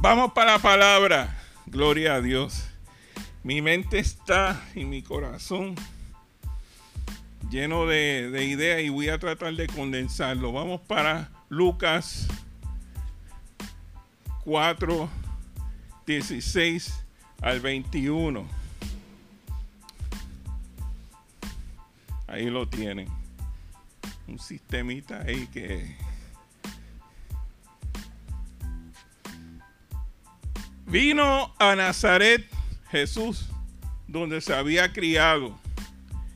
Vamos para la palabra. Gloria a Dios. Mi mente está y mi corazón lleno de, de ideas y voy a tratar de condensarlo. Vamos para Lucas 4, 16 al 21. Ahí lo tienen. Un sistemita ahí que... Vino a Nazaret Jesús, donde se había criado.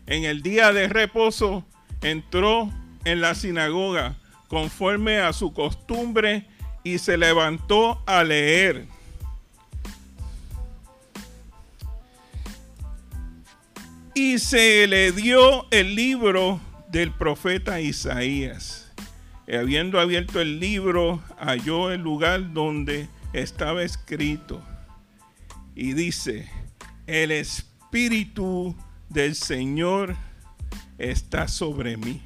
En el día de reposo entró en la sinagoga conforme a su costumbre y se levantó a leer. Y se le dio el libro del profeta Isaías. Y habiendo abierto el libro, halló el lugar donde estaba escrito. Y dice, el Espíritu del Señor está sobre mí,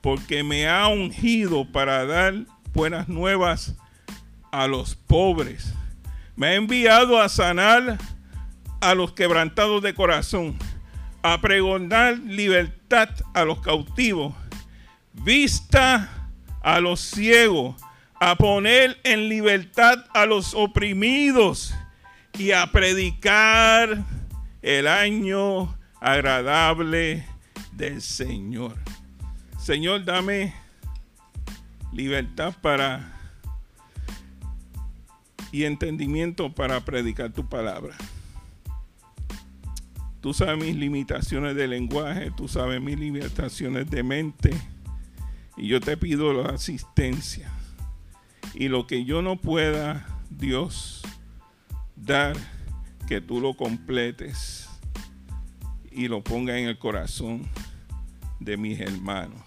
porque me ha ungido para dar buenas nuevas a los pobres. Me ha enviado a sanar a los quebrantados de corazón, a pregonar libertad a los cautivos, vista a los ciegos, a poner en libertad a los oprimidos y a predicar el año agradable del Señor. Señor, dame libertad para y entendimiento para predicar tu palabra. Tú sabes mis limitaciones de lenguaje, tú sabes mis limitaciones de mente. Y yo te pido la asistencia. Y lo que yo no pueda, Dios, dar, que tú lo completes y lo ponga en el corazón de mis hermanos.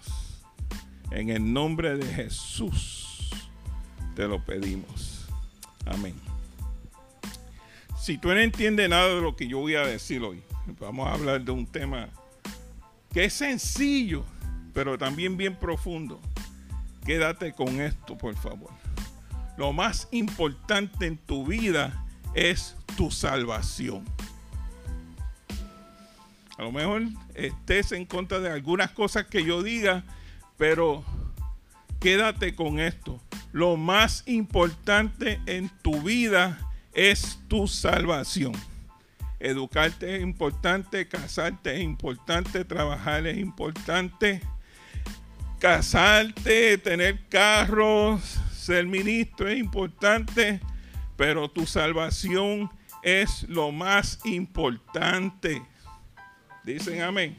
En el nombre de Jesús te lo pedimos. Amén. Si tú no entiendes nada de lo que yo voy a decir hoy, vamos a hablar de un tema que es sencillo, pero también bien profundo. Quédate con esto, por favor. Lo más importante en tu vida es tu salvación. A lo mejor estés en contra de algunas cosas que yo diga, pero quédate con esto. Lo más importante en tu vida es tu salvación. Educarte es importante, casarte es importante, trabajar es importante, casarte, tener carros, ser ministro es importante, pero tu salvación es lo más importante. Dicen amén.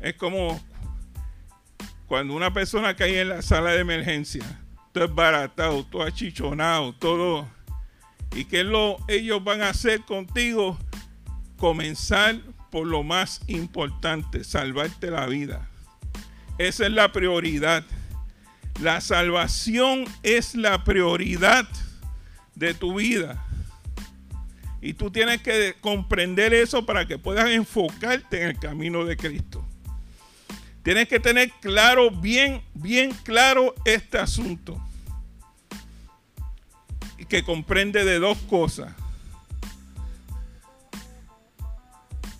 Es como cuando una persona cae en la sala de emergencia, todo es baratado, todo achichonado, todo. ¿Y qué lo, ellos van a hacer contigo? Comenzar por lo más importante, salvarte la vida. Esa es la prioridad. La salvación es la prioridad de tu vida. Y tú tienes que comprender eso para que puedas enfocarte en el camino de Cristo. Tienes que tener claro, bien, bien claro este asunto. Y que comprende de dos cosas.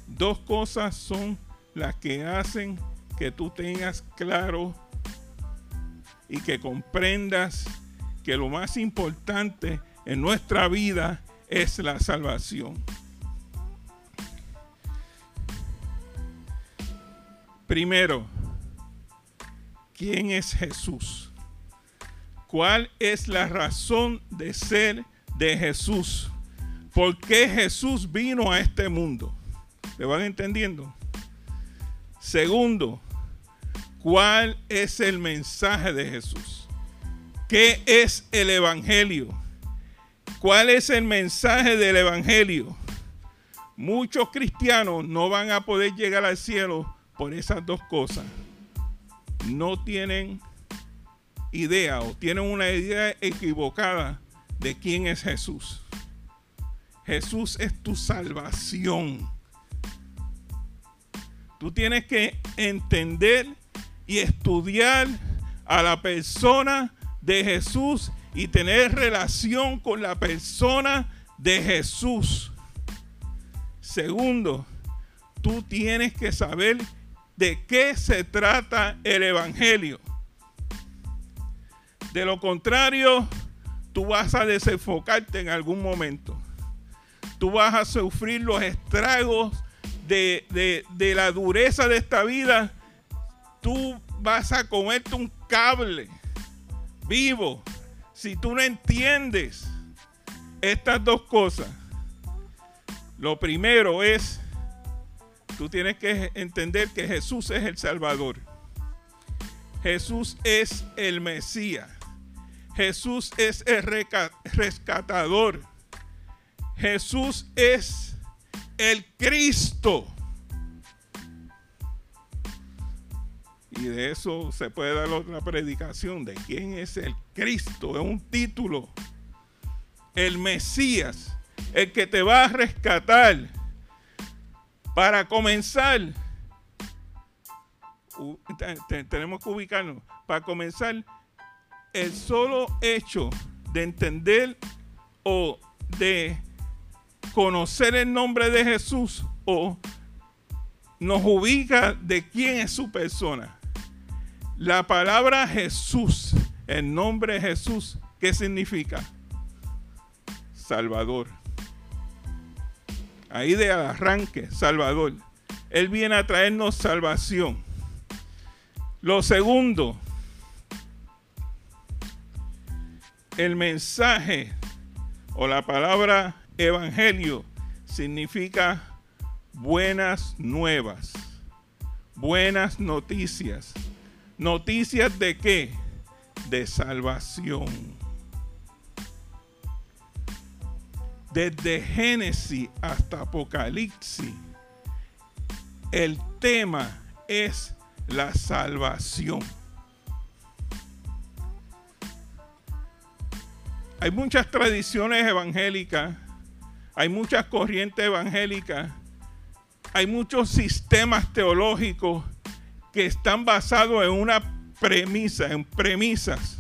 Dos cosas son las que hacen que tú tengas claro y que comprendas que lo más importante en nuestra vida es la salvación. Primero, ¿quién es Jesús? ¿Cuál es la razón de ser de Jesús? ¿Por qué Jesús vino a este mundo? ¿Le van entendiendo? Segundo, ¿cuál es el mensaje de Jesús? ¿Qué es el Evangelio? ¿Cuál es el mensaje del Evangelio? Muchos cristianos no van a poder llegar al cielo por esas dos cosas. No tienen idea o tienen una idea equivocada de quién es Jesús. Jesús es tu salvación. Tú tienes que entender y estudiar a la persona de Jesús y tener relación con la persona de Jesús. Segundo, tú tienes que saber de qué se trata el Evangelio. De lo contrario, tú vas a desenfocarte en algún momento. Tú vas a sufrir los estragos de, la dureza de esta vida. Tú vas a comerte un cable vivo si tú no entiendes estas dos cosas. Lo primero es, tú tienes que entender que Jesús es el Salvador. Jesús es el Mesías. Jesús es el rescatador. Jesús es el Cristo. Y de eso se puede dar otra predicación de quién es el Cristo. Es un título. El Mesías, el que te va a rescatar. Para comenzar, tenemos que ubicarnos. Para comenzar, el solo hecho de entender o de conocer el nombre de Jesús o nos ubica de quién es su persona. La palabra Jesús, el nombre Jesús, ¿qué significa? Salvador. Ahí de arranque, Salvador. Él viene a traernos salvación. Lo segundo, el mensaje o la palabra evangelio significa buenas nuevas, buenas noticias. ¿Noticias de qué? De salvación. Desde Génesis hasta Apocalipsis, el tema es la salvación. Hay muchas tradiciones evangélicas, hay muchas corrientes evangélicas, hay muchos sistemas teológicos que están basados en una premisa, en premisas.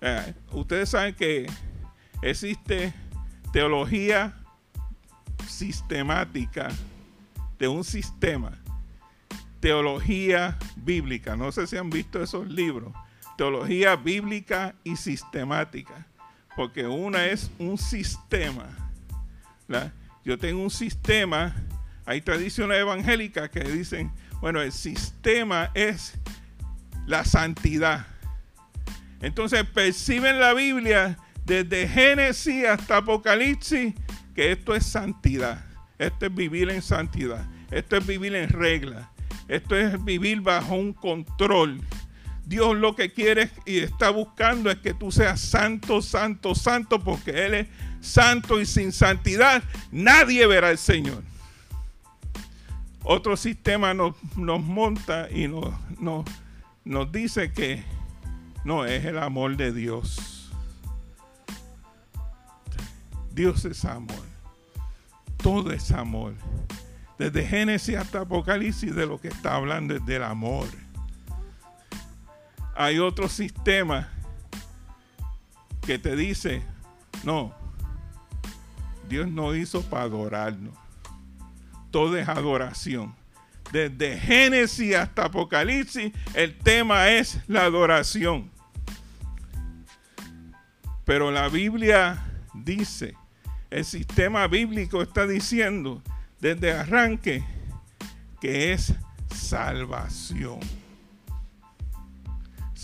Eh, ustedes saben que existe teología sistemática de un sistema, teología bíblica. No sé si han visto esos libros teología bíblica y sistemática, porque una es un sistema. Yo tengo un sistema, hay tradiciones evangélicas que dicen, bueno, el sistema es la santidad. Entonces perciben la Biblia desde Génesis hasta Apocalipsis que esto es santidad, esto es vivir en santidad, esto es vivir en regla, esto es vivir bajo un control. Dios lo que quiere y está buscando es que tú seas santo, santo, santo, porque Él es santo y sin santidad nadie verá al Señor. Otro sistema nos, monta y nos, nos dice que no es el amor de Dios. Dios es amor. Todo es amor. Desde Génesis hasta Apocalipsis de lo que está hablando es del amor hay otro sistema que te dice, no, Dios no hizo para adorarnos. Todo es adoración. Desde Génesis hasta Apocalipsis, el tema es la adoración. Pero la Biblia dice, el sistema bíblico está diciendo desde arranque que es salvación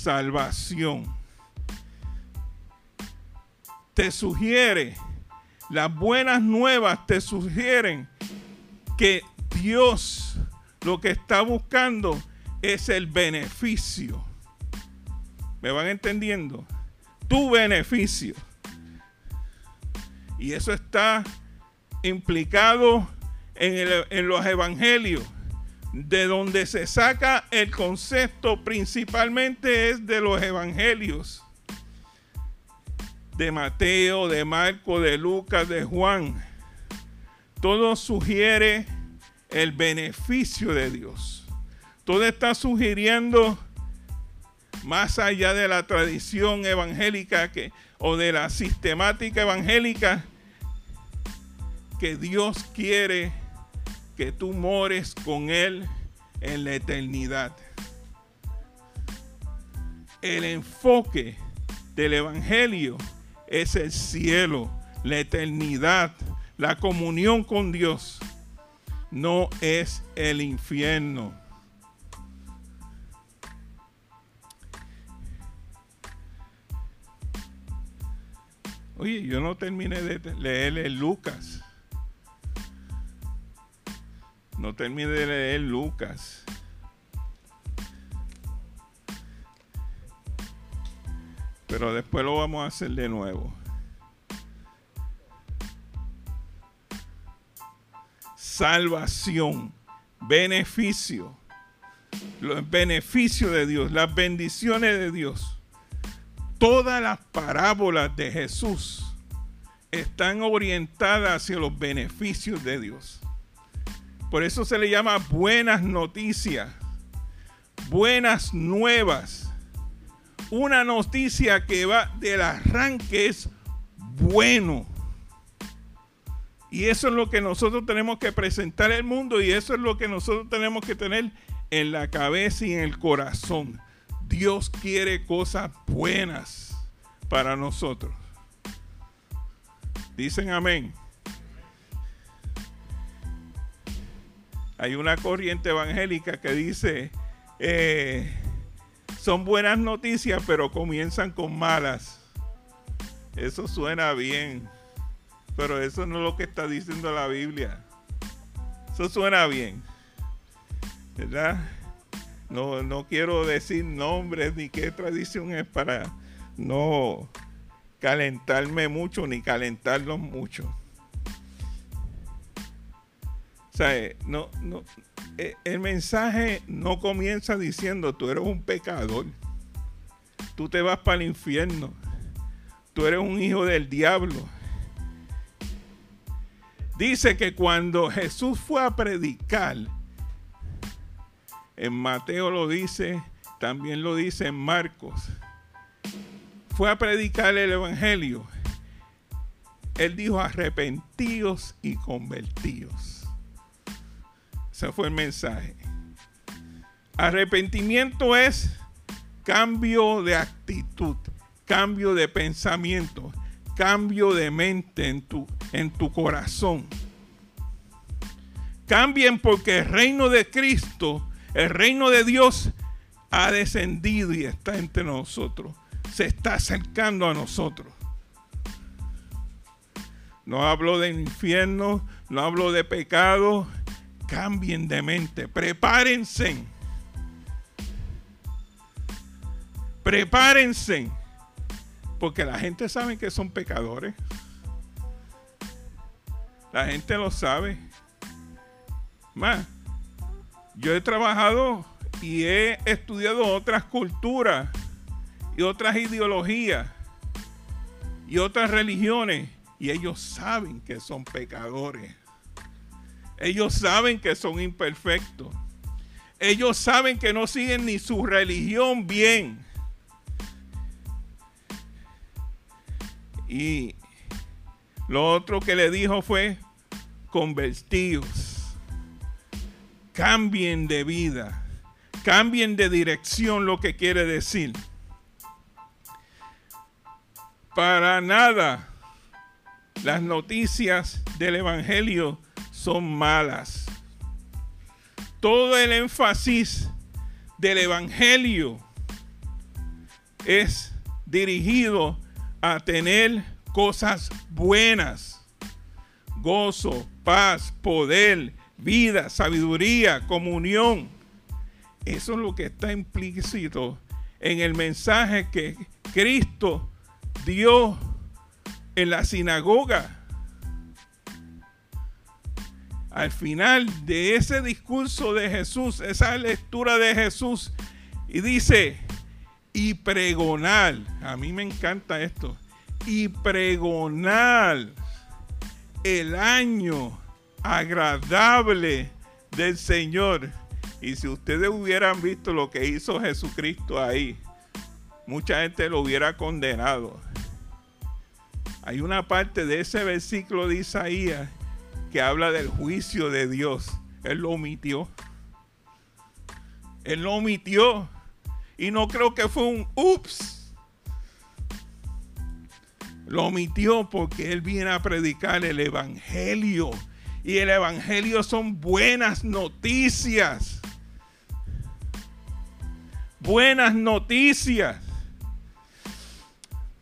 salvación. Te sugiere, las buenas nuevas te sugieren que Dios lo que está buscando es el beneficio. ¿Me van entendiendo? Tu beneficio. Y eso está implicado en, en los evangelios de donde se saca el concepto principalmente es de los evangelios. De Mateo, de Marco, de Lucas, de Juan. Todo sugiere el beneficio de Dios. Todo está sugiriendo más allá de la tradición evangélica que, o de la sistemática evangélica, que Dios quiere que tú mores con Él en la eternidad. El enfoque del Evangelio es el cielo, la eternidad, la comunión con Dios. No es el infierno. Oye, yo no terminé de leer Lucas. No terminé de leer Lucas. Pero después lo vamos a hacer de nuevo. Salvación, beneficio, los beneficios de Dios, las bendiciones de Dios. Todas las parábolas de Jesús están orientadas hacia los beneficios de Dios. Por eso se le llama buenas noticias, buenas nuevas una noticia que va del arranque es bueno. Y eso es lo que nosotros tenemos que presentar al mundo y eso es lo que nosotros tenemos que tener en la cabeza y en el corazón. Dios quiere cosas buenas para nosotros. Dicen amén. Hay una corriente evangélica que dice, eh, son buenas noticias, pero comienzan con malas. Eso suena bien, pero eso no es lo que está diciendo la Biblia. Eso suena bien, ¿verdad? No, no quiero decir nombres ni qué tradición es para no calentarme mucho ni calentarlos mucho. O sea, eh, no, no, eh, el mensaje no comienza diciendo tú eres un pecador, tú te vas para el infierno, tú eres un hijo del diablo. Dice que cuando Jesús fue a predicar, en Mateo lo dice, también lo dice en Marcos, fue a predicar el Evangelio. Él dijo arrepentidos y convertidos. Ese fue el mensaje. Arrepentimiento es cambio de actitud, cambio de pensamiento, cambio de mente en tu, en tu corazón. Cambien porque el reino de Cristo, el reino de Dios ha descendido y está entre nosotros. Se está acercando a nosotros. No hablo de infierno, no hablo de pecado, cambien de mente, prepárense. Prepárense. Porque la gente sabe que son pecadores. La gente lo sabe. Más, yo he trabajado y he estudiado otras culturas y otras ideologías y otras religiones y ellos saben que son pecadores. Ellos saben que son imperfectos. Ellos saben que no siguen ni su religión bien. Y lo otro que le dijo fue, convertidos. Cambien de vida. Cambien de dirección lo que quiere decir. Para nada las noticias del Evangelio son malas. Todo el énfasis del Evangelio es dirigido a tener cosas buenas. Gozo, paz, poder, vida, sabiduría, comunión. Eso es lo que está implícito en el mensaje que Cristo dio en la sinagoga al final de ese discurso de Jesús, esa lectura de Jesús, y dice, y pregonar, a mí me encanta esto, y pregonar el año agradable del Señor. Y si ustedes hubieran visto lo que hizo Jesucristo ahí, mucha gente lo hubiera condenado. Hay una parte de ese versículo de Isaías que habla del juicio de Dios. Él lo omitió. Él lo omitió. Y no creo que fue un ups. Lo omitió porque él viene a predicar el Evangelio. Y el Evangelio son buenas noticias. Buenas noticias.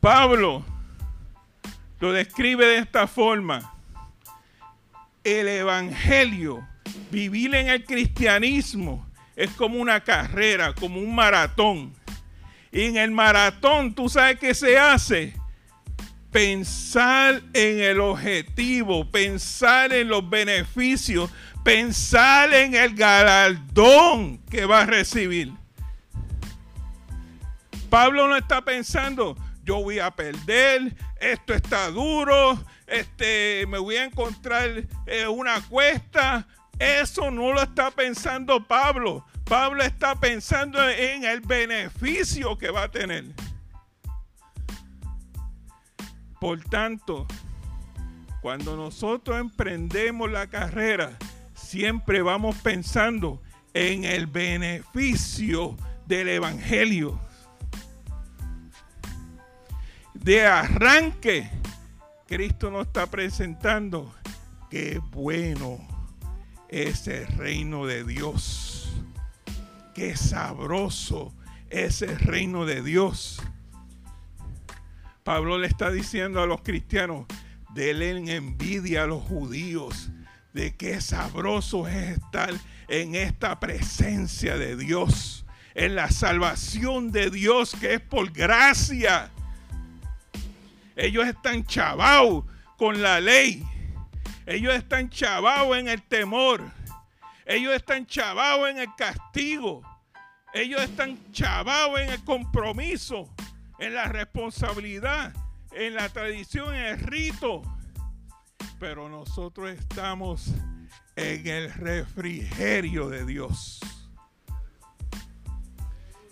Pablo lo describe de esta forma. El Evangelio, vivir en el cristianismo, es como una carrera, como un maratón. Y en el maratón, ¿tú sabes qué se hace? Pensar en el objetivo, pensar en los beneficios, pensar en el galardón que va a recibir. Pablo no está pensando, yo voy a perder, esto está duro, este, me voy a encontrar eh, una cuesta, eso no lo está pensando Pablo. Pablo está pensando en el beneficio que va a tener. Por tanto, cuando nosotros emprendemos la carrera, siempre vamos pensando en el beneficio del Evangelio. De arranque, Cristo nos está presentando que bueno ese reino de Dios. Qué sabroso ese reino de Dios. Pablo le está diciendo a los cristianos, denle envidia a los judíos de qué sabroso es estar en esta presencia de Dios, en la salvación de Dios que es por gracia. Ellos están chavados con la ley, ellos están chavados en el temor. Ellos están chavados en el castigo. Ellos están chavados en el compromiso, en la responsabilidad, en la tradición, en el rito. Pero nosotros estamos en el refrigerio de Dios.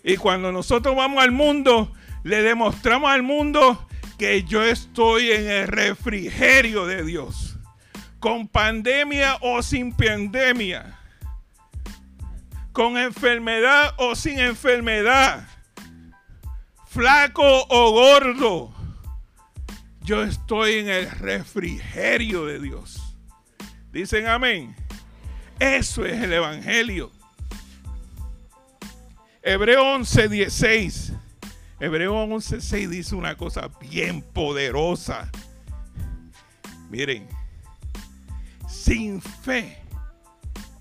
Y cuando nosotros vamos al mundo, le demostramos al mundo que yo estoy en el refrigerio de Dios con pandemia o sin pandemia, con enfermedad o sin enfermedad, flaco o gordo, yo estoy en el refrigerio de Dios. Dicen amén. Eso es el Evangelio. Hebreo 11, 16. Hebreo 11, 6 dice una cosa bien poderosa. Miren, sin fe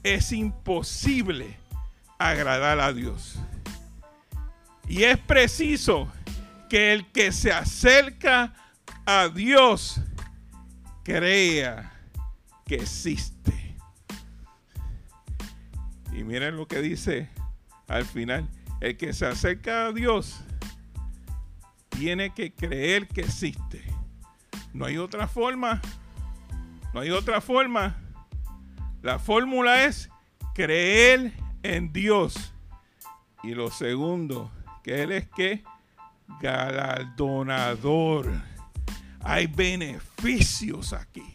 es imposible agradar a Dios. Y es preciso que el que se acerca a Dios crea que existe. Y miren lo que dice al final. El que se acerca a Dios tiene que creer que existe. No hay otra forma no hay otra forma. La fórmula es creer en Dios. Y lo segundo, que Él es que galardonador. Hay beneficios aquí.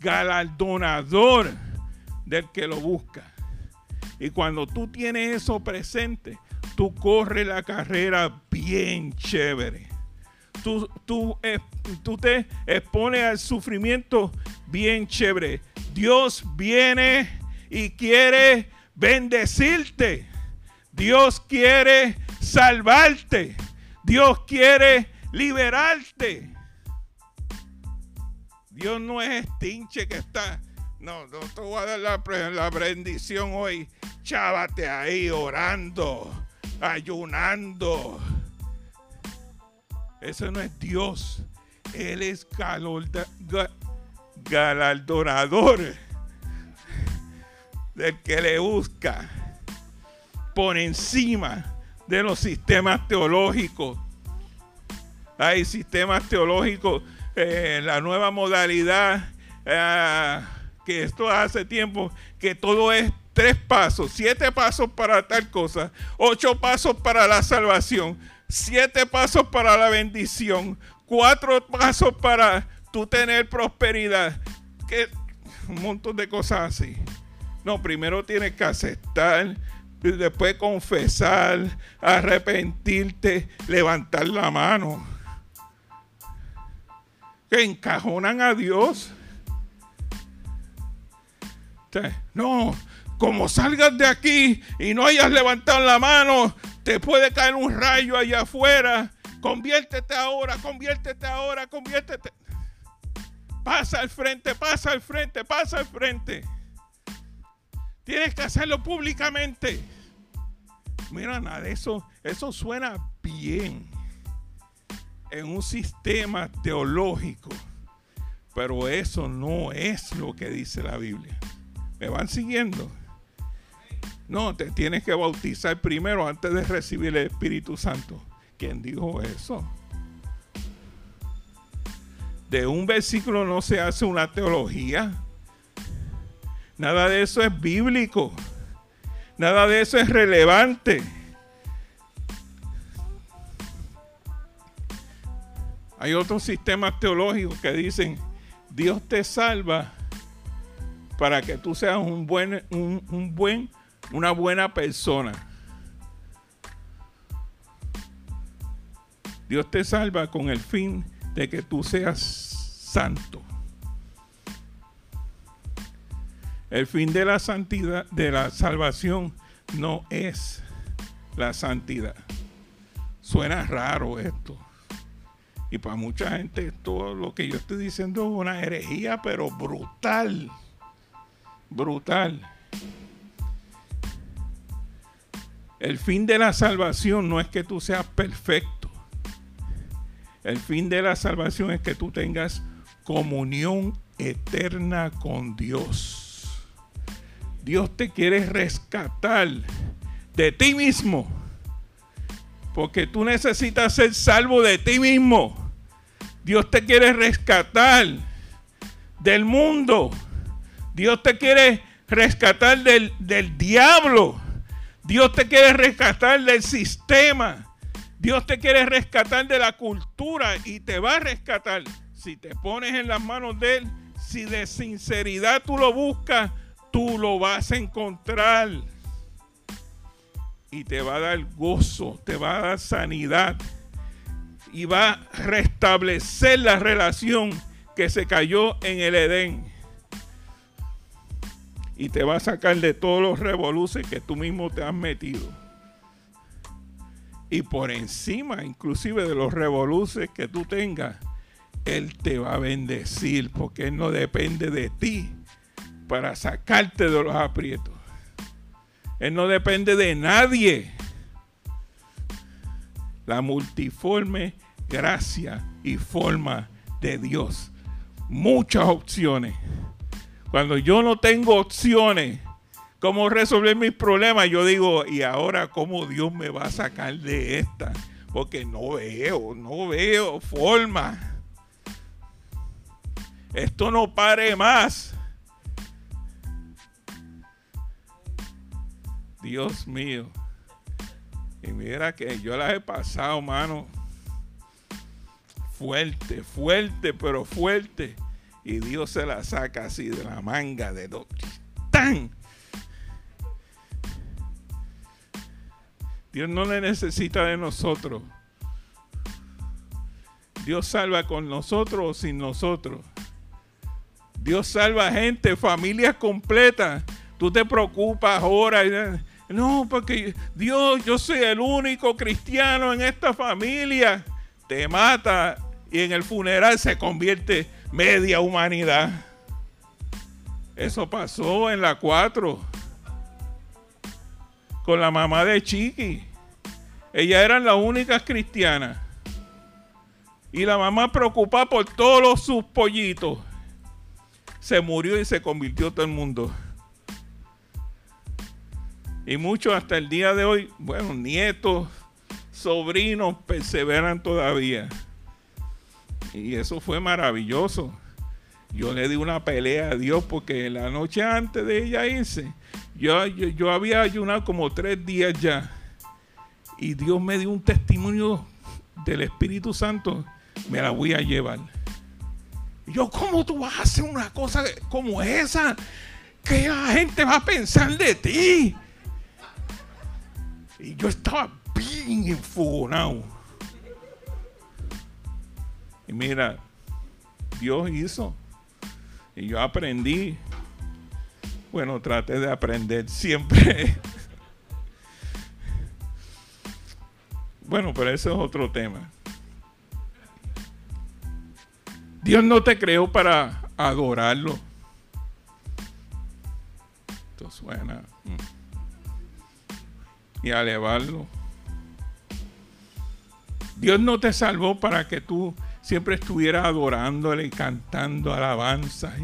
Galardonador del que lo busca. Y cuando tú tienes eso presente, tú corres la carrera bien chévere tú, tú, eh, tú te expones al sufrimiento bien chévere. Dios viene y quiere bendecirte. Dios quiere salvarte. Dios quiere liberarte. Dios no es estinche que está. No, no te voy a dar la, la bendición hoy. Chávate ahí orando, ayunando ese no es Dios. Él es galardonador del que le busca por encima de los sistemas teológicos. Hay sistemas teológicos, eh, la nueva modalidad, eh, que esto hace tiempo, que todo es tres pasos, siete pasos para tal cosa, ocho pasos para la salvación siete pasos para la bendición, cuatro pasos para tú tener prosperidad. Que un montón de cosas así. No, primero tienes que aceptar, después confesar, arrepentirte, levantar la mano. Que encajonan a Dios. No, como salgas de aquí y no hayas levantado la mano, te puede caer un rayo allá afuera. Conviértete ahora, conviértete ahora, conviértete. Pasa al frente, pasa al frente, pasa al frente. Tienes que hacerlo públicamente. Mira, nada eso, eso suena bien en un sistema teológico, pero eso no es lo que dice la Biblia. ¿Me van siguiendo? No, te tienes que bautizar primero antes de recibir el Espíritu Santo. ¿Quién dijo eso? De un versículo no se hace una teología. Nada de eso es bíblico. Nada de eso es relevante. Hay otros sistemas teológicos que dicen, Dios te salva para que tú seas un buen, un, buen, una buena persona. Dios te salva con el fin de que tú seas santo. El fin de la santidad, de la salvación, no es la santidad. Suena raro esto. Y para mucha gente todo lo que yo estoy diciendo es una herejía, pero brutal brutal. El fin de la salvación no es que tú seas perfecto. El fin de la salvación es que tú tengas comunión eterna con Dios. Dios te quiere rescatar de ti mismo. Porque tú necesitas ser salvo de ti mismo. Dios te quiere rescatar del mundo. Dios te quiere rescatar del, diablo. Dios te quiere rescatar del sistema. Dios te quiere rescatar de la cultura y te va a rescatar. Si te pones en las manos de Él, si de sinceridad tú lo buscas, tú lo vas a encontrar. Y te va a dar gozo, te va a dar sanidad. Y va a restablecer la relación que se cayó en el Edén y te va a sacar de todos los revoluces que tú mismo te has metido. Y por encima, inclusive de los revoluces que tú tengas, Él te va a bendecir porque Él no depende de ti para sacarte de los aprietos. Él no depende de nadie. La multiforme gracia y forma de Dios. Muchas opciones. Cuando yo no tengo opciones, cómo resolver mis problemas, yo digo, ¿y ahora cómo Dios me va a sacar de esta? Porque no veo, no veo forma. Esto no pare más. Dios mío. Y mira que yo las he pasado, mano. Fuerte, fuerte, pero fuerte y Dios se la saca así de la manga de dos. ¡Tan! Dios no le necesita de nosotros. Dios salva con nosotros o sin nosotros. Dios salva gente, familias completas. Tú te preocupas ahora. No, porque Dios, yo soy el único cristiano en esta familia. Te mata y en el funeral se convierte media humanidad. Eso pasó en la 4 con la mamá de Chiqui. Ellas eran las únicas cristianas. Y la mamá preocupada por todos sus pollitos. Se murió y se convirtió todo el mundo. Y muchos hasta el día de hoy, bueno, nietos, sobrinos perseveran todavía. Y eso fue maravilloso. Yo le di una pelea a Dios porque la noche antes de ella irse, yo, yo, había ayunado como tres días ya. y Dios me dio un testimonio del Espíritu Santo, me la voy a llevar. Yo, ¿cómo tú vas a hacer una cosa como esa? ¿Qué la gente va a pensar de ti? Y yo estaba bien enfogonado. Mira, Dios hizo. Y yo aprendí. Bueno, traté de aprender siempre. bueno, pero ese es otro tema. Dios no te creó para adorarlo. Esto suena. Mm. Y elevarlo. Dios no te salvó para que tú siempre estuviera adorándole y cantando alabanzas.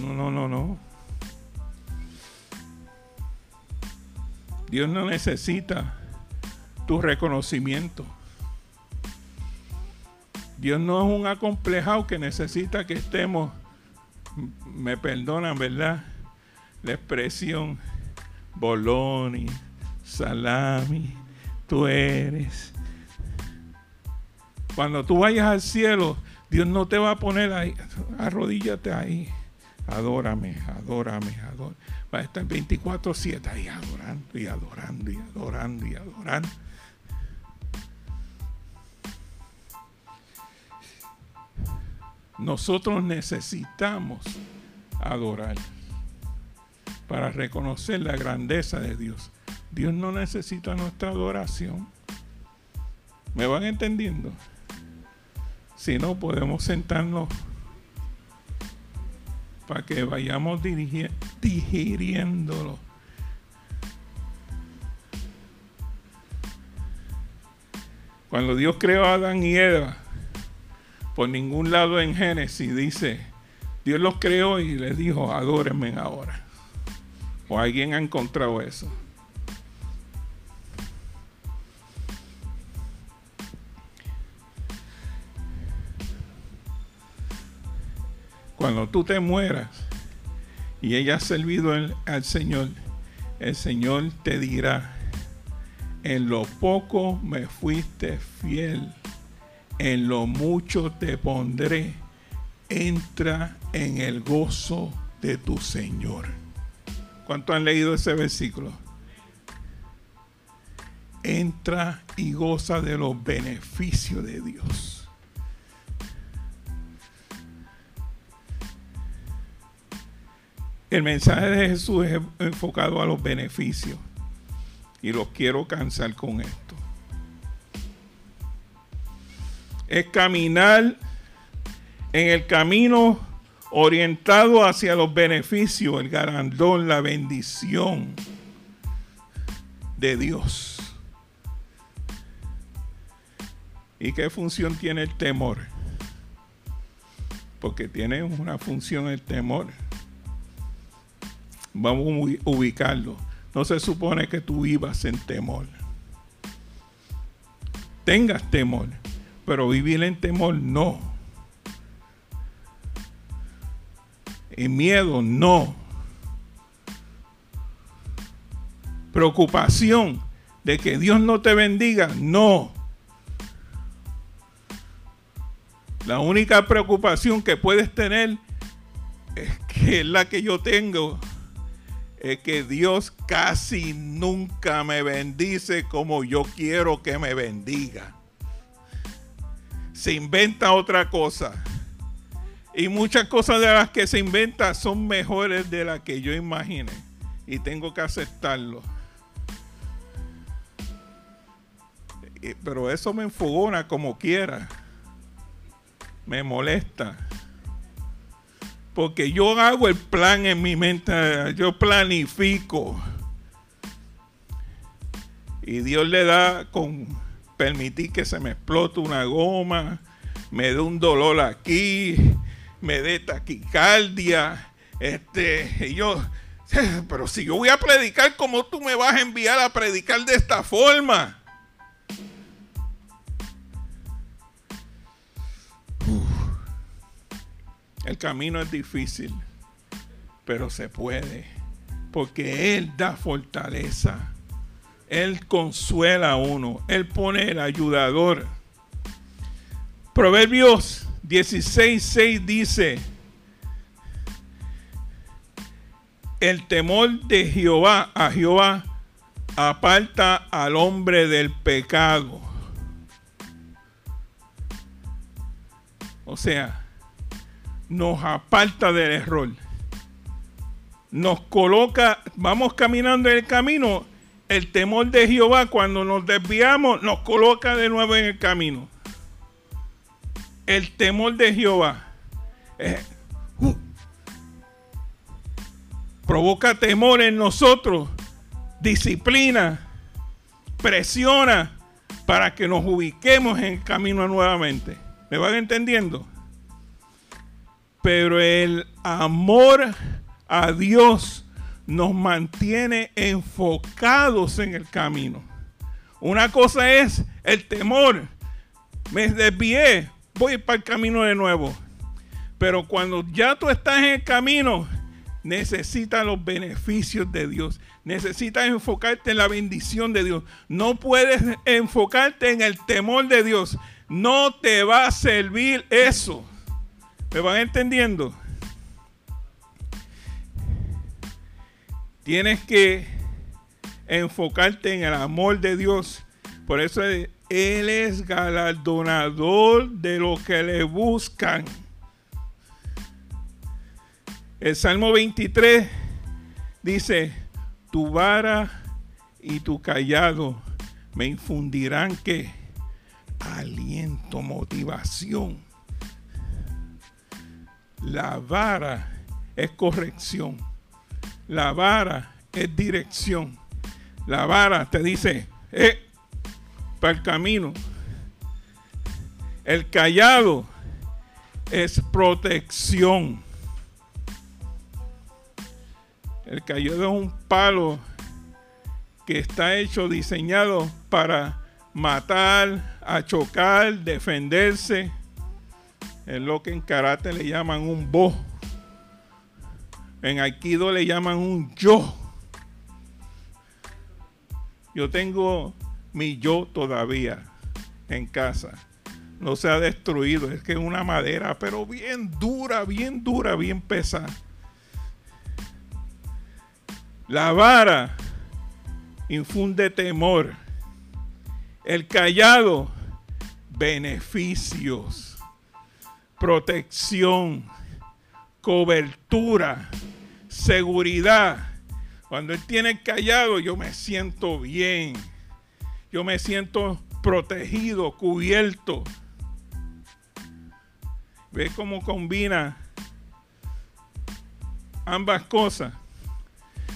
No, no, no, no. Dios no necesita tu reconocimiento. Dios no es un acomplejado que necesita que estemos, me perdonan, ¿verdad? La expresión boloni, salami, tú eres, cuando tú vayas al cielo, Dios no te va a poner ahí, arrodíllate ahí, adórame, adórame, adórame. Va a estar 24-7 ahí adorando y adorando y adorando y adorando. Nosotros necesitamos adorar para reconocer la grandeza de Dios. Dios no necesita nuestra adoración. ¿Me van entendiendo? Si no, podemos sentarnos para que vayamos digiriéndolo. Cuando Dios creó a Adán y Eva, por ningún lado en Génesis dice, Dios los creó y les dijo, adórenme ahora. O alguien ha encontrado eso. Cuando tú te mueras y ella ha servido al Señor, el Señor te dirá, en lo poco me fuiste fiel, en lo mucho te pondré, entra en el gozo de tu Señor. ¿Cuánto han leído ese versículo? Entra y goza de los beneficios de Dios. El mensaje de Jesús es enfocado a los beneficios. Y los quiero cansar con esto. Es caminar en el camino orientado hacia los beneficios, el garandón, la bendición de Dios. ¿Y qué función tiene el temor? Porque tiene una función el temor Vamos a ubicarlo. No se supone que tú vivas en temor. Tengas temor, pero vivir en temor no. En miedo no. Preocupación de que Dios no te bendiga, no. La única preocupación que puedes tener es que es la que yo tengo es que Dios casi nunca me bendice como yo quiero que me bendiga. Se inventa otra cosa. Y muchas cosas de las que se inventa son mejores de las que yo imaginé. Y tengo que aceptarlo. Pero eso me enfogona como quiera. Me molesta. Porque yo hago el plan en mi mente, yo planifico. Y Dios le da con permitir que se me explote una goma, me dé un dolor aquí, me dé taquicardia. Este, yo, pero si yo voy a predicar, ¿cómo tú me vas a enviar a predicar de esta forma? El camino es difícil, pero se puede, porque Él da fortaleza. Él consuela a uno. Él pone el ayudador. Proverbios 16.6 dice, el temor de Jehová a Jehová aparta al hombre del pecado. O sea, nos aparta del error. Nos coloca, vamos caminando en el camino. El temor de Jehová cuando nos desviamos nos coloca de nuevo en el camino. El temor de Jehová. Eh, uh, provoca temor en nosotros, disciplina, presiona para que nos ubiquemos en el camino nuevamente. ¿Me van entendiendo? Pero el amor a Dios nos mantiene enfocados en el camino. Una cosa es el temor. Me desvié, voy para el camino de nuevo. Pero cuando ya tú estás en el camino, necesitas los beneficios de Dios. Necesitas enfocarte en la bendición de Dios. No puedes enfocarte en el temor de Dios. No te va a servir eso. ¿Me van entendiendo? Tienes que enfocarte en el amor de Dios. Por eso Él es galardonador de lo que le buscan. El Salmo 23 dice, tu vara y tu callado me infundirán que aliento, motivación. La vara es corrección. La vara es dirección. La vara te dice, eh, para el camino. El callado es protección. El cayado es un palo que está hecho, diseñado para matar, a chocar, defenderse. Es lo que en karate le llaman un bo. En aikido le llaman un yo. Yo tengo mi yo todavía en casa. No se ha destruido. Es que es una madera, pero bien dura, bien dura, bien pesada. La vara infunde temor. El callado, beneficios, protección, cobertura, seguridad. Cuando él tiene callado, yo me siento bien. Yo me siento protegido, cubierto. ¿Ves cómo combina ambas cosas?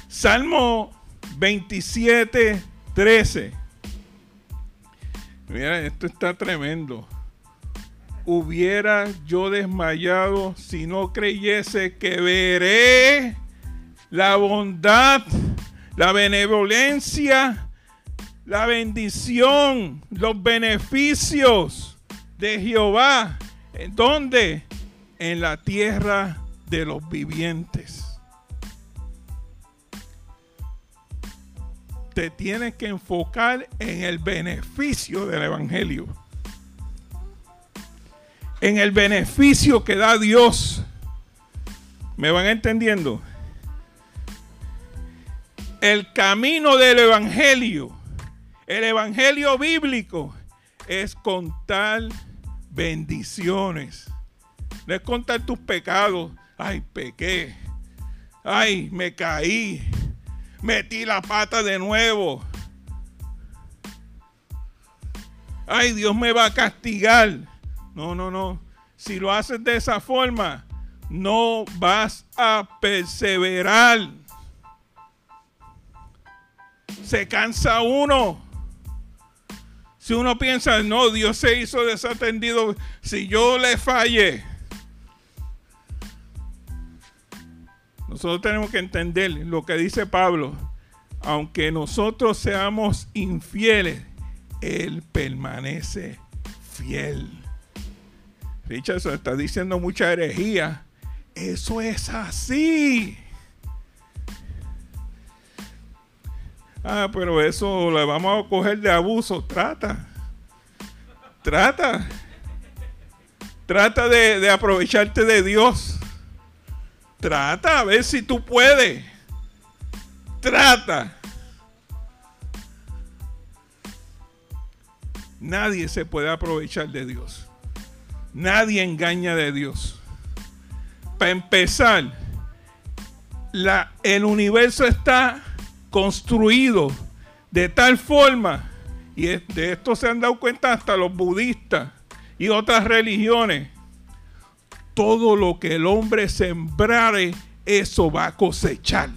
Salmo 27, 13. Mira, esto está tremendo. Hubiera yo desmayado si no creyese que veré la bondad, la benevolencia, la bendición, los beneficios de Jehová. ¿En dónde? En la tierra de los vivientes. te tienes que enfocar en el beneficio del Evangelio. En el beneficio que da Dios. ¿Me van entendiendo? El camino del Evangelio, el Evangelio bíblico, es contar bendiciones. No es contar tus pecados. Ay, pequé. Ay, me caí metí la pata de nuevo. Ay, Dios me va a castigar. No, no, no. Si lo haces de esa forma, no vas a perseverar. Se cansa uno. Si uno piensa, no, Dios se hizo desatendido. Si yo le falle, Nosotros tenemos que entender lo que dice Pablo. Aunque nosotros seamos infieles, Él permanece fiel. Richardson está diciendo mucha herejía. Eso es así. Ah, pero eso le vamos a coger de abuso. Trata. Trata. Trata de, de aprovecharte de Dios. Trata a ver si tú puedes. Trata. Nadie se puede aprovechar de Dios. Nadie engaña de Dios. Para empezar, el universo está construido de tal forma, y de esto se han dado cuenta hasta los budistas y otras religiones, todo lo que el hombre sembrare, eso va a cosechar.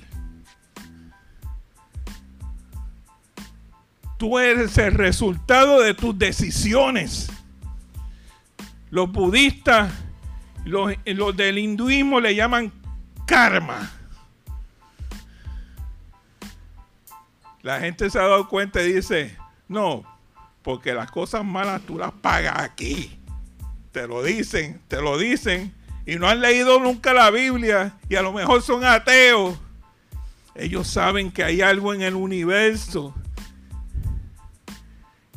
Tú eres el resultado de tus decisiones. Los budistas, los, los del hinduismo le llaman karma. La gente se ha dado cuenta y dice, no, porque las cosas malas tú las pagas aquí. Te lo dicen, te lo dicen. Y no han leído nunca la Biblia y a lo mejor son ateos. Ellos saben que hay algo en el universo.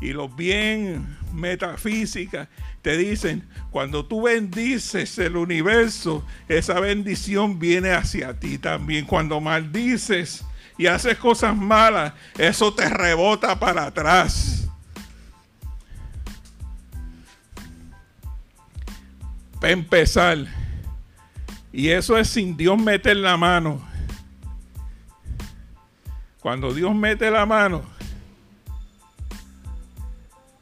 Y los bien metafísicas te dicen, cuando tú bendices el universo, esa bendición viene hacia ti también. Cuando maldices, y haces cosas malas, eso te rebota para atrás. Para empezar. Y eso es sin Dios meter la mano. Cuando Dios mete la mano,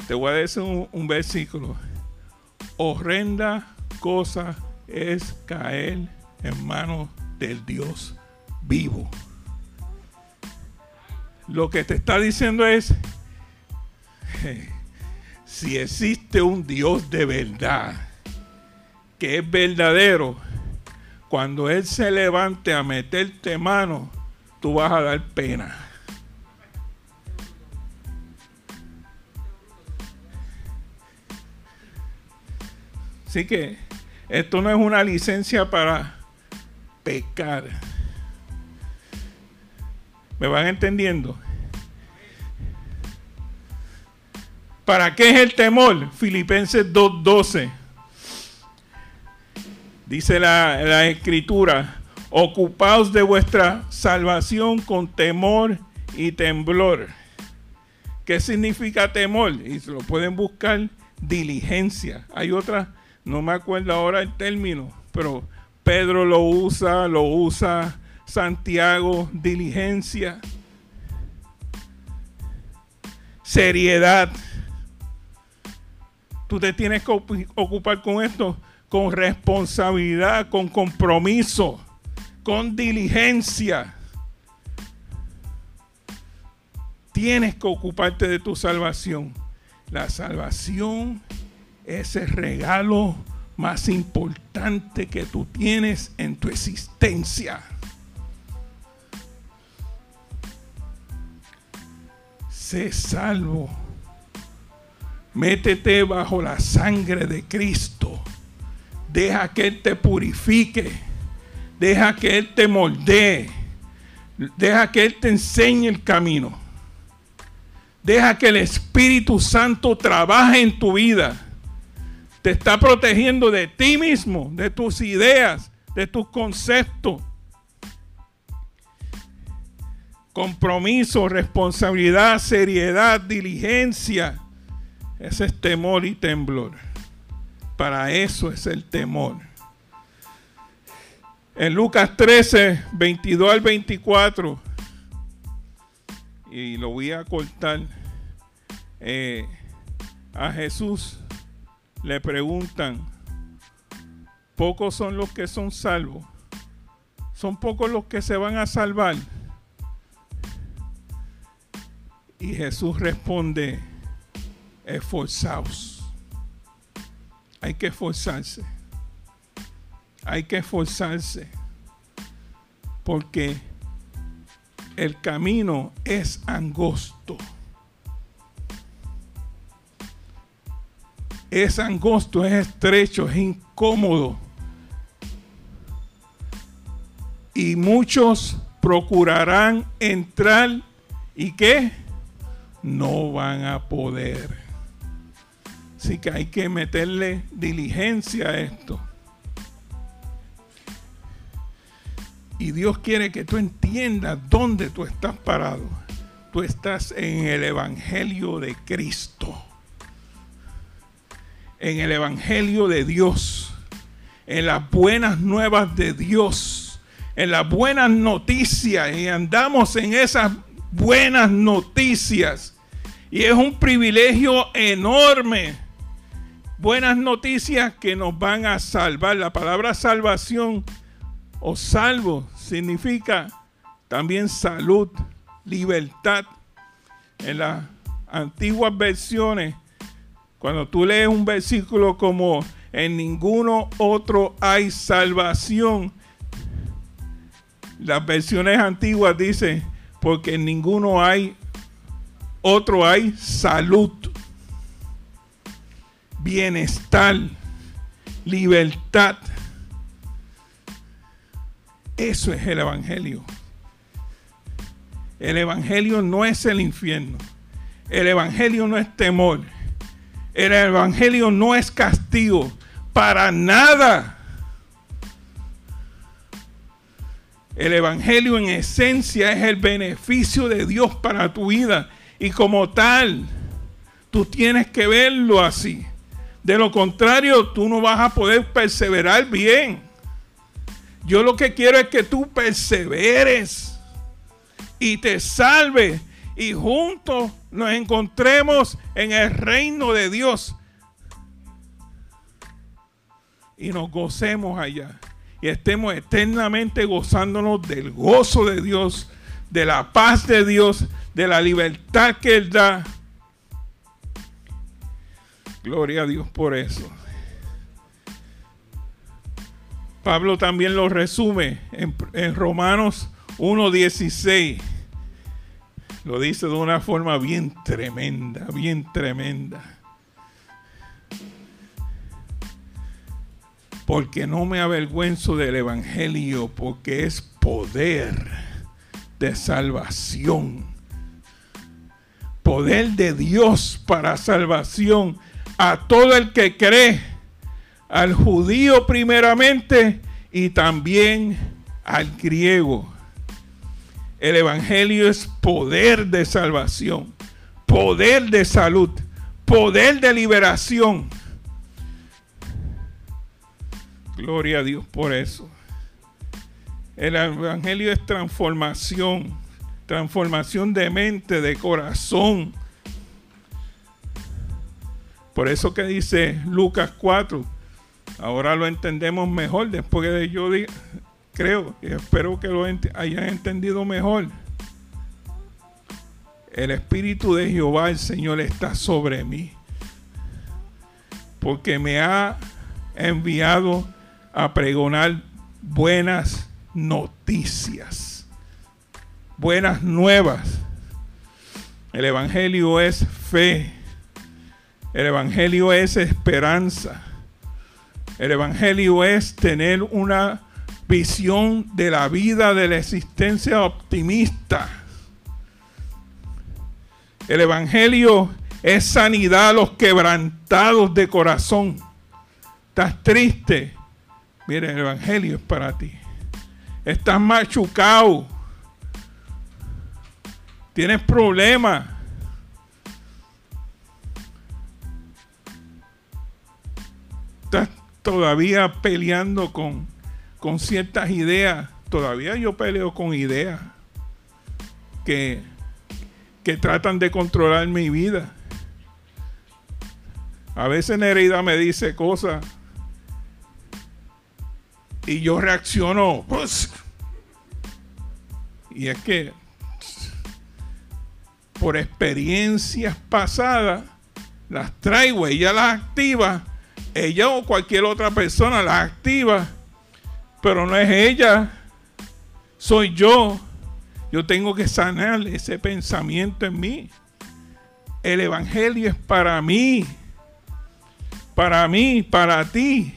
te voy a decir un, versículo. Horrenda cosa es caer en manos del Dios vivo lo que te está diciendo es, si existe un Dios de verdad, que es verdadero, cuando Él se levante a meterte mano, tú vas a dar pena. Así que esto no es una licencia para pecar. ¿Me van entendiendo? ¿Para qué es el temor? Filipenses 2.12. Dice la, la, escritura, ocupaos de vuestra salvación con temor y temblor. ¿Qué significa temor? Y se lo pueden buscar, diligencia. Hay otra, no me acuerdo ahora el término, pero Pedro lo usa, lo usa Santiago, diligencia, seriedad. Tú te tienes que ocupar con esto con responsabilidad, con compromiso, con diligencia. Tienes que ocuparte de tu salvación. La salvación es el regalo más importante que tú tienes en tu existencia. sé salvo. Métete bajo la sangre de Cristo. Deja que Él te purifique. Deja que Él te moldee. Deja que Él te enseñe el camino. Deja que el Espíritu Santo trabaje en tu vida. Te está protegiendo de ti mismo, de tus ideas, de tus conceptos compromiso, responsabilidad, seriedad, diligencia. Ese es temor y temblor. Para eso es el temor. En Lucas 13, 22 al 24, y lo voy a cortar, eh, a Jesús le preguntan, pocos son los que son salvos, son pocos los que se van a salvar. Y Jesús responde, esforzaos. Hay que esforzarse. Hay que esforzarse. Porque el camino es angosto. Es angosto, es estrecho, es incómodo. Y muchos procurarán entrar ¿Y qué? No van a poder. Así que hay que meterle diligencia a esto. Y Dios quiere que tú entiendas dónde tú estás parado. Tú estás en el Evangelio de Cristo. En el Evangelio de Dios. En las buenas nuevas de Dios. En las buenas noticias. Y andamos en esas buenas noticias. Y es un privilegio enorme. Buenas noticias que nos van a salvar. La palabra salvación o salvo significa también salud, libertad. En las antiguas versiones, cuando tú lees un versículo como en ninguno otro hay salvación, las versiones antiguas dicen, porque en ninguno hay otro hay salud, bienestar, libertad eso es el Evangelio. El Evangelio no es el infierno. El Evangelio no es temor. El Evangelio no es castigo. Para nada. El Evangelio en esencia es el beneficio de Dios para tu vida. Y como tal, tú tienes que verlo así. De lo contrario, tú no vas a poder perseverar bien. Yo lo que quiero es que tú perseveres y te salves y juntos nos encontremos en el reino de Dios y nos gocemos allá y estemos eternamente gozándonos del gozo de Dios, de la paz de Dios, de la libertad que Él da. Gloria a Dios por eso. Pablo también lo resume en, Romanos 1.16. Lo dice de una forma bien tremenda, bien tremenda. Porque no me avergüenzo del Evangelio, porque es poder de salvación. Poder de Dios para salvación a todo el que cree al judío primeramente y también al griego. El Evangelio es poder de salvación, poder de salud, poder de liberación. Gloria a Dios por eso. El Evangelio es transformación, transformación de mente, de corazón. Por eso que dice Lucas 4, Ahora lo entendemos mejor después de yo creo y espero que lo hayan entendido mejor. El Espíritu de Jehová, el Señor, está sobre mí. Porque me ha enviado a pregonar buenas noticias. Buenas nuevas. El Evangelio es fe. El Evangelio es esperanza. El Evangelio es tener una visión de la vida, de la existencia optimista. El Evangelio es sanidad a los quebrantados de corazón. Estás triste. Mire, el Evangelio es para ti. Estás machucado. Tienes problemas. Estás todavía peleando con, con ciertas ideas. Todavía yo peleo con ideas que, que tratan de controlar mi vida. A veces Nereida me dice cosas y yo reacciono. Pues, y es que por experiencias pasadas las traigo, ella las activa ella o cualquier otra persona la activa, pero no es ella, soy yo. Yo tengo que sanar ese pensamiento en mí. El Evangelio es para mí, para mí, para ti,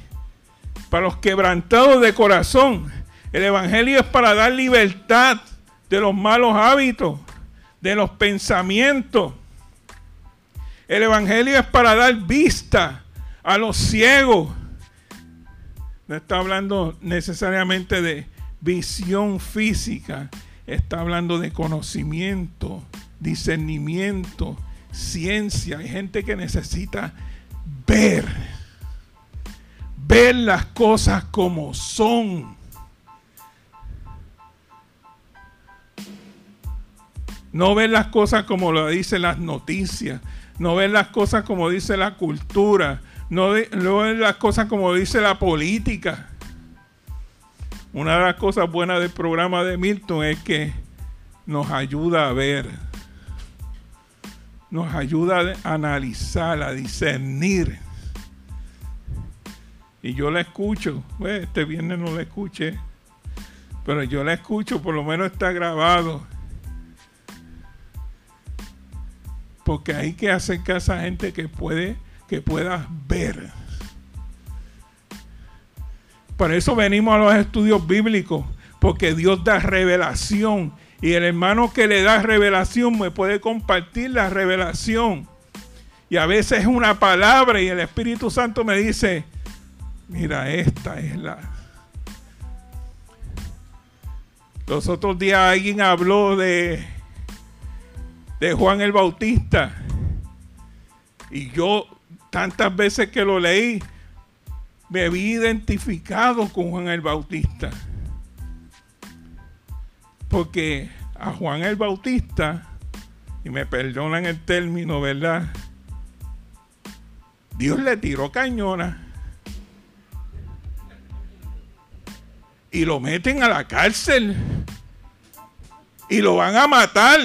para los quebrantados de corazón. El Evangelio es para dar libertad de los malos hábitos, de los pensamientos. El Evangelio es para dar vista a los ciegos. No está hablando necesariamente de visión física, está hablando de conocimiento, discernimiento, ciencia. Hay gente que necesita ver, ver las cosas como son. No ver las cosas como lo dicen las noticias, no ver las cosas como dice la cultura, no, ver las cosas como dice la política. Una de las cosas buenas del programa de Milton es que nos ayuda a ver nos ayuda a analizar, a discernir. Y yo la escucho. Este viernes no la escuché. Pero yo la escucho, por lo menos está grabado. Porque hay que acercar a esa gente que puede, que pueda ver. Por eso venimos a los estudios bíblicos, porque Dios da revelación y el hermano que le da revelación me puede compartir la revelación. Y a veces es una palabra y el Espíritu Santo me dice, mira, esta es la... Los otros días alguien habló de, de Juan el Bautista. Y yo tantas veces que lo leí, me vi identificado con Juan el Bautista. Porque a Juan el Bautista, y me perdonan el término, ¿verdad? Dios le tiró cañona. Y lo meten a la cárcel. Y lo van a matar.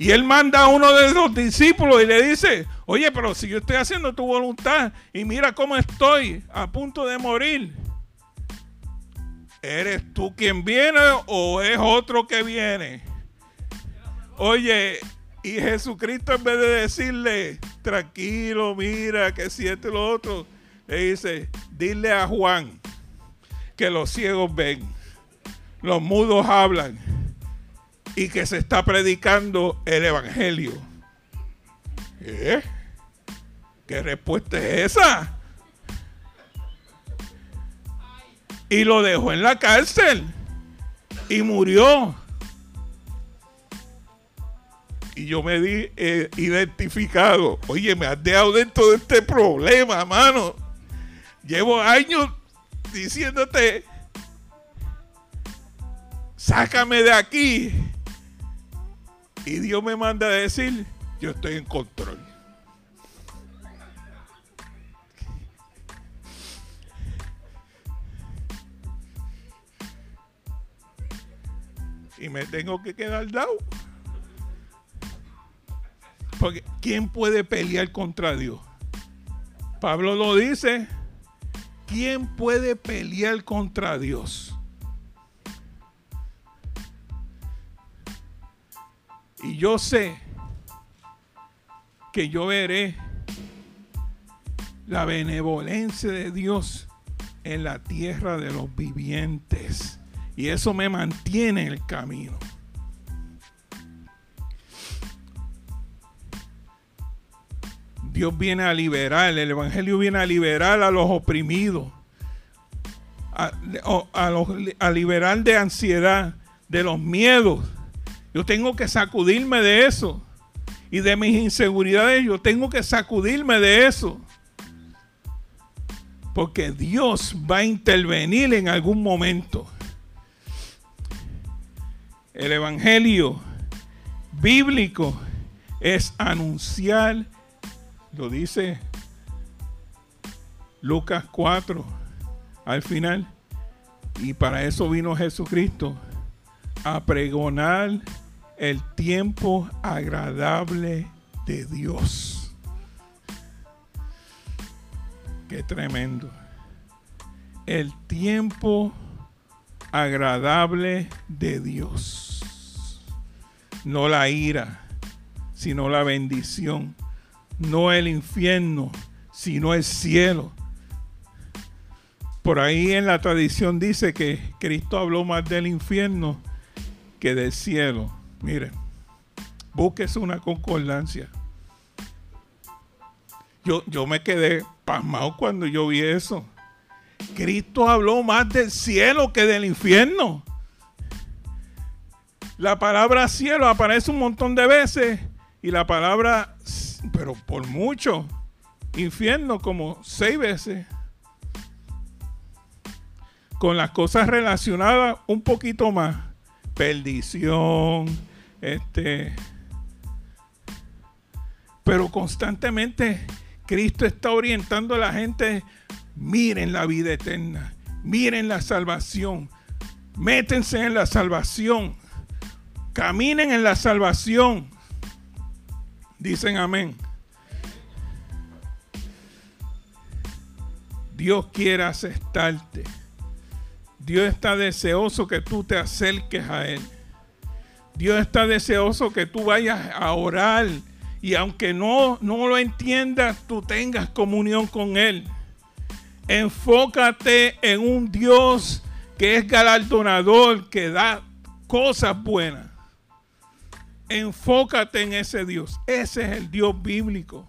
Y él manda a uno de los discípulos y le dice, oye, pero si yo estoy haciendo tu voluntad y mira cómo estoy a punto de morir. ¿Eres tú quien viene o es otro que viene? Oye, y Jesucristo en vez de decirle, tranquilo, mira, que siente lo otro, le dice, dile a Juan que los ciegos ven, los mudos hablan y que se está predicando el Evangelio. ¿Eh? ¿Qué respuesta es esa? y lo dejó en la cárcel y murió. Y yo me di eh, identificado. Oye, me has dejado dentro de este problema, mano. Llevo años diciéndote, sácame de aquí. Y Dios me manda a decir, yo estoy en control. y me tengo que quedar dado. Porque ¿quién puede pelear contra Dios? Pablo lo dice. ¿Quién puede pelear contra Dios? Y yo sé que yo veré la benevolencia de Dios en la tierra de los vivientes. Y eso me mantiene en el camino. Dios viene a liberar, el Evangelio viene a liberar a los oprimidos, a, liberar de ansiedad, de los miedos. Yo tengo que sacudirme de eso. Y de mis inseguridades, yo tengo que sacudirme de eso. Porque Dios va a intervenir en algún momento. El Evangelio bíblico es anunciar, lo dice Lucas 4 al final, y para eso vino Jesucristo, a pregonar el tiempo agradable de Dios. Qué tremendo. El tiempo agradable de Dios no la ira, sino la bendición, no el infierno, sino el cielo. Por ahí en la tradición dice que Cristo habló más del infierno que del cielo. Miren, búsquese una concordancia. Yo, yo me quedé pasmado cuando yo vi eso. Cristo habló más del cielo que del infierno. La palabra cielo aparece un montón de veces y la palabra, pero por mucho, infierno como seis veces. Con las cosas relacionadas un poquito más. Perdición, este. Pero constantemente Cristo está orientando a la gente, miren la vida eterna, miren la salvación, métense en la salvación, caminen en la salvación. Dicen amén. Dios quiere aceptarte. Dios está deseoso que tú te acerques a Él. Dios está deseoso que tú vayas a orar y aunque no, no lo entiendas, tú tengas comunión con Él. Enfócate en un Dios que es galardonador, que da cosas buenas. Enfócate en ese Dios. Ese es el Dios bíblico.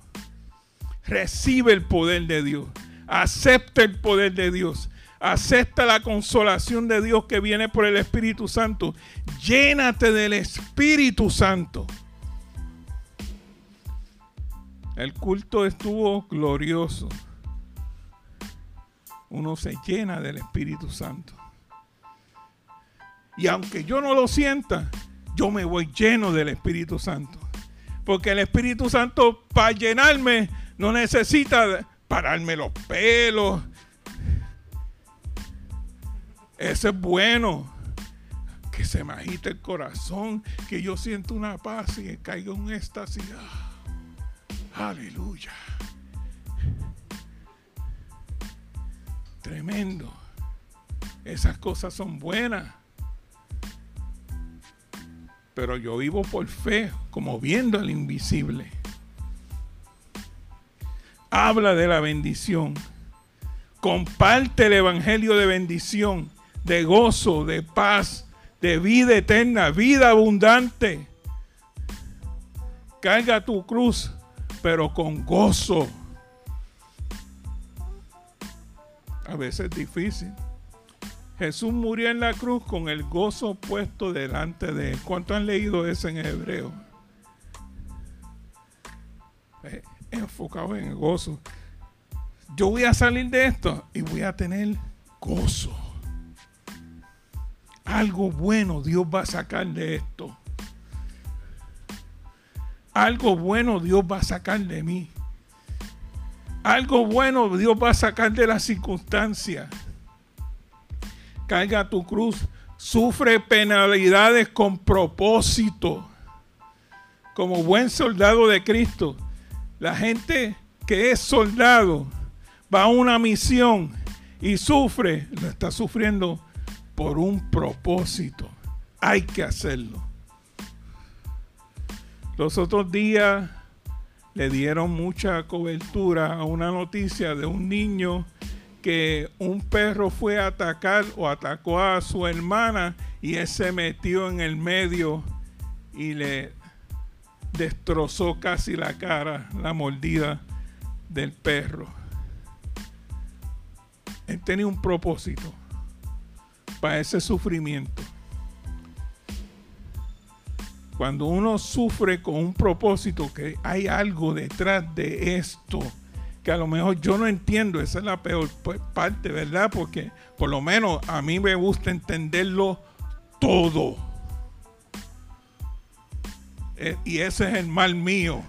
Recibe el poder de Dios. Acepta el poder de Dios. Acepta la consolación de Dios que viene por el Espíritu Santo. Llénate del Espíritu Santo. El culto estuvo glorioso. Uno se llena del Espíritu Santo. Y aunque yo no lo sienta, yo me voy lleno del Espíritu Santo. Porque el Espíritu Santo para llenarme no necesita pararme los pelos. Eso es bueno. Que se me agite el corazón, que yo siento una paz y caiga un éxtasis. Ah, aleluya. Tremendo. Esas cosas son buenas pero yo vivo por fe, como viendo al invisible. Habla de la bendición. Comparte el evangelio de bendición, de gozo, de paz, de vida eterna, vida abundante. Carga tu cruz, pero con gozo. A veces es difícil. Jesús murió en la cruz con el gozo puesto delante de él. ¿Cuánto han leído eso en hebreo? Eh, enfocado en el gozo. Yo voy a salir de esto y voy a tener gozo. Algo bueno Dios va a sacar de esto. Algo bueno Dios va a sacar de mí. Algo bueno Dios va a sacar de las circunstancias carga tu cruz, sufre penalidades con propósito. Como buen soldado de Cristo, la gente que es soldado va a una misión y sufre, lo está sufriendo por un propósito. Hay que hacerlo. Los otros días le dieron mucha cobertura a una noticia de un niño que un perro fue a atacar o atacó a su hermana y él se metió en el medio y le destrozó casi la cara, la mordida del perro. Él tenía un propósito para ese sufrimiento. Cuando uno sufre con un propósito, que hay algo detrás de esto que a lo mejor yo no entiendo, esa es la peor parte, ¿verdad? Porque por lo menos a mí me gusta entenderlo todo. Eh, y ese es el mal mío.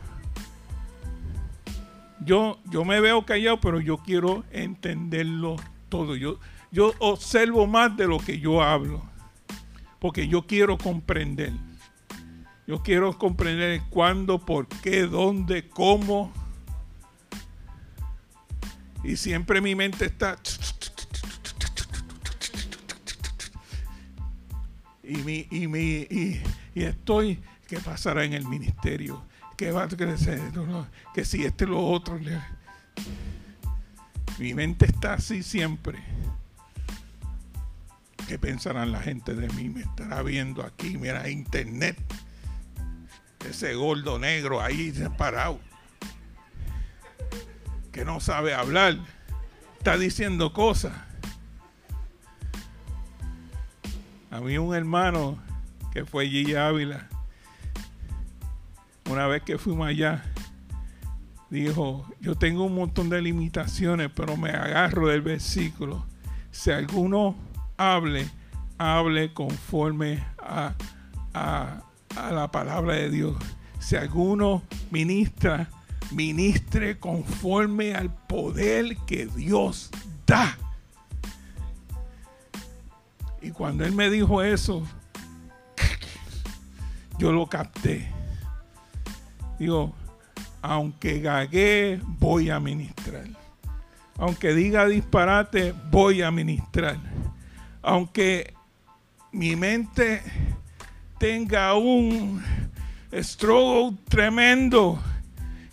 Yo, yo me veo callado, pero yo quiero entenderlo todo. Yo, yo observo más de lo que yo hablo. Porque yo quiero comprender. Yo quiero comprender cuándo, por qué, dónde, cómo y siempre mi mente está... Y, mi, y, mi, y, estoy, ¿qué pasará en el ministerio? ¿Qué va a crecer? Que si este lo otro. Mi mente está así siempre. ¿Qué pensarán la gente de mí? Me estará viendo aquí, mira, internet. Ese gordo negro ahí parado. Que no sabe hablar. Está diciendo cosas. A mí un hermano que fue Gigi Ávila, una vez que fuimos allá, dijo, yo tengo un montón de limitaciones, pero me agarro del versículo. Si alguno hable, hable conforme a, a, la palabra de Dios. Si alguno ministra, ministre conforme al poder que Dios da. Y cuando él me dijo eso, yo lo capté. Digo, aunque gagué, voy a ministrar. Aunque diga disparate, voy a ministrar. Aunque mi mente tenga un struggle tremendo,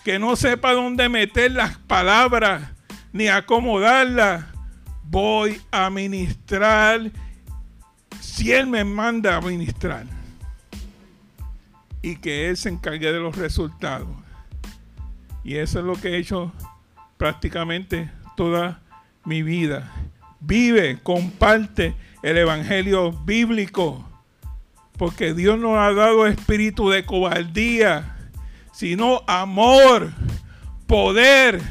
que no sepa dónde meter las palabras ni acomodarlas, voy a ministrar si Él me manda a ministrar. Y que Él se encargue de los resultados. Y eso es lo que he hecho prácticamente toda mi vida. Vive, comparte el Evangelio bíblico. Porque Dios no ha dado espíritu de cobardía, sino amor, poder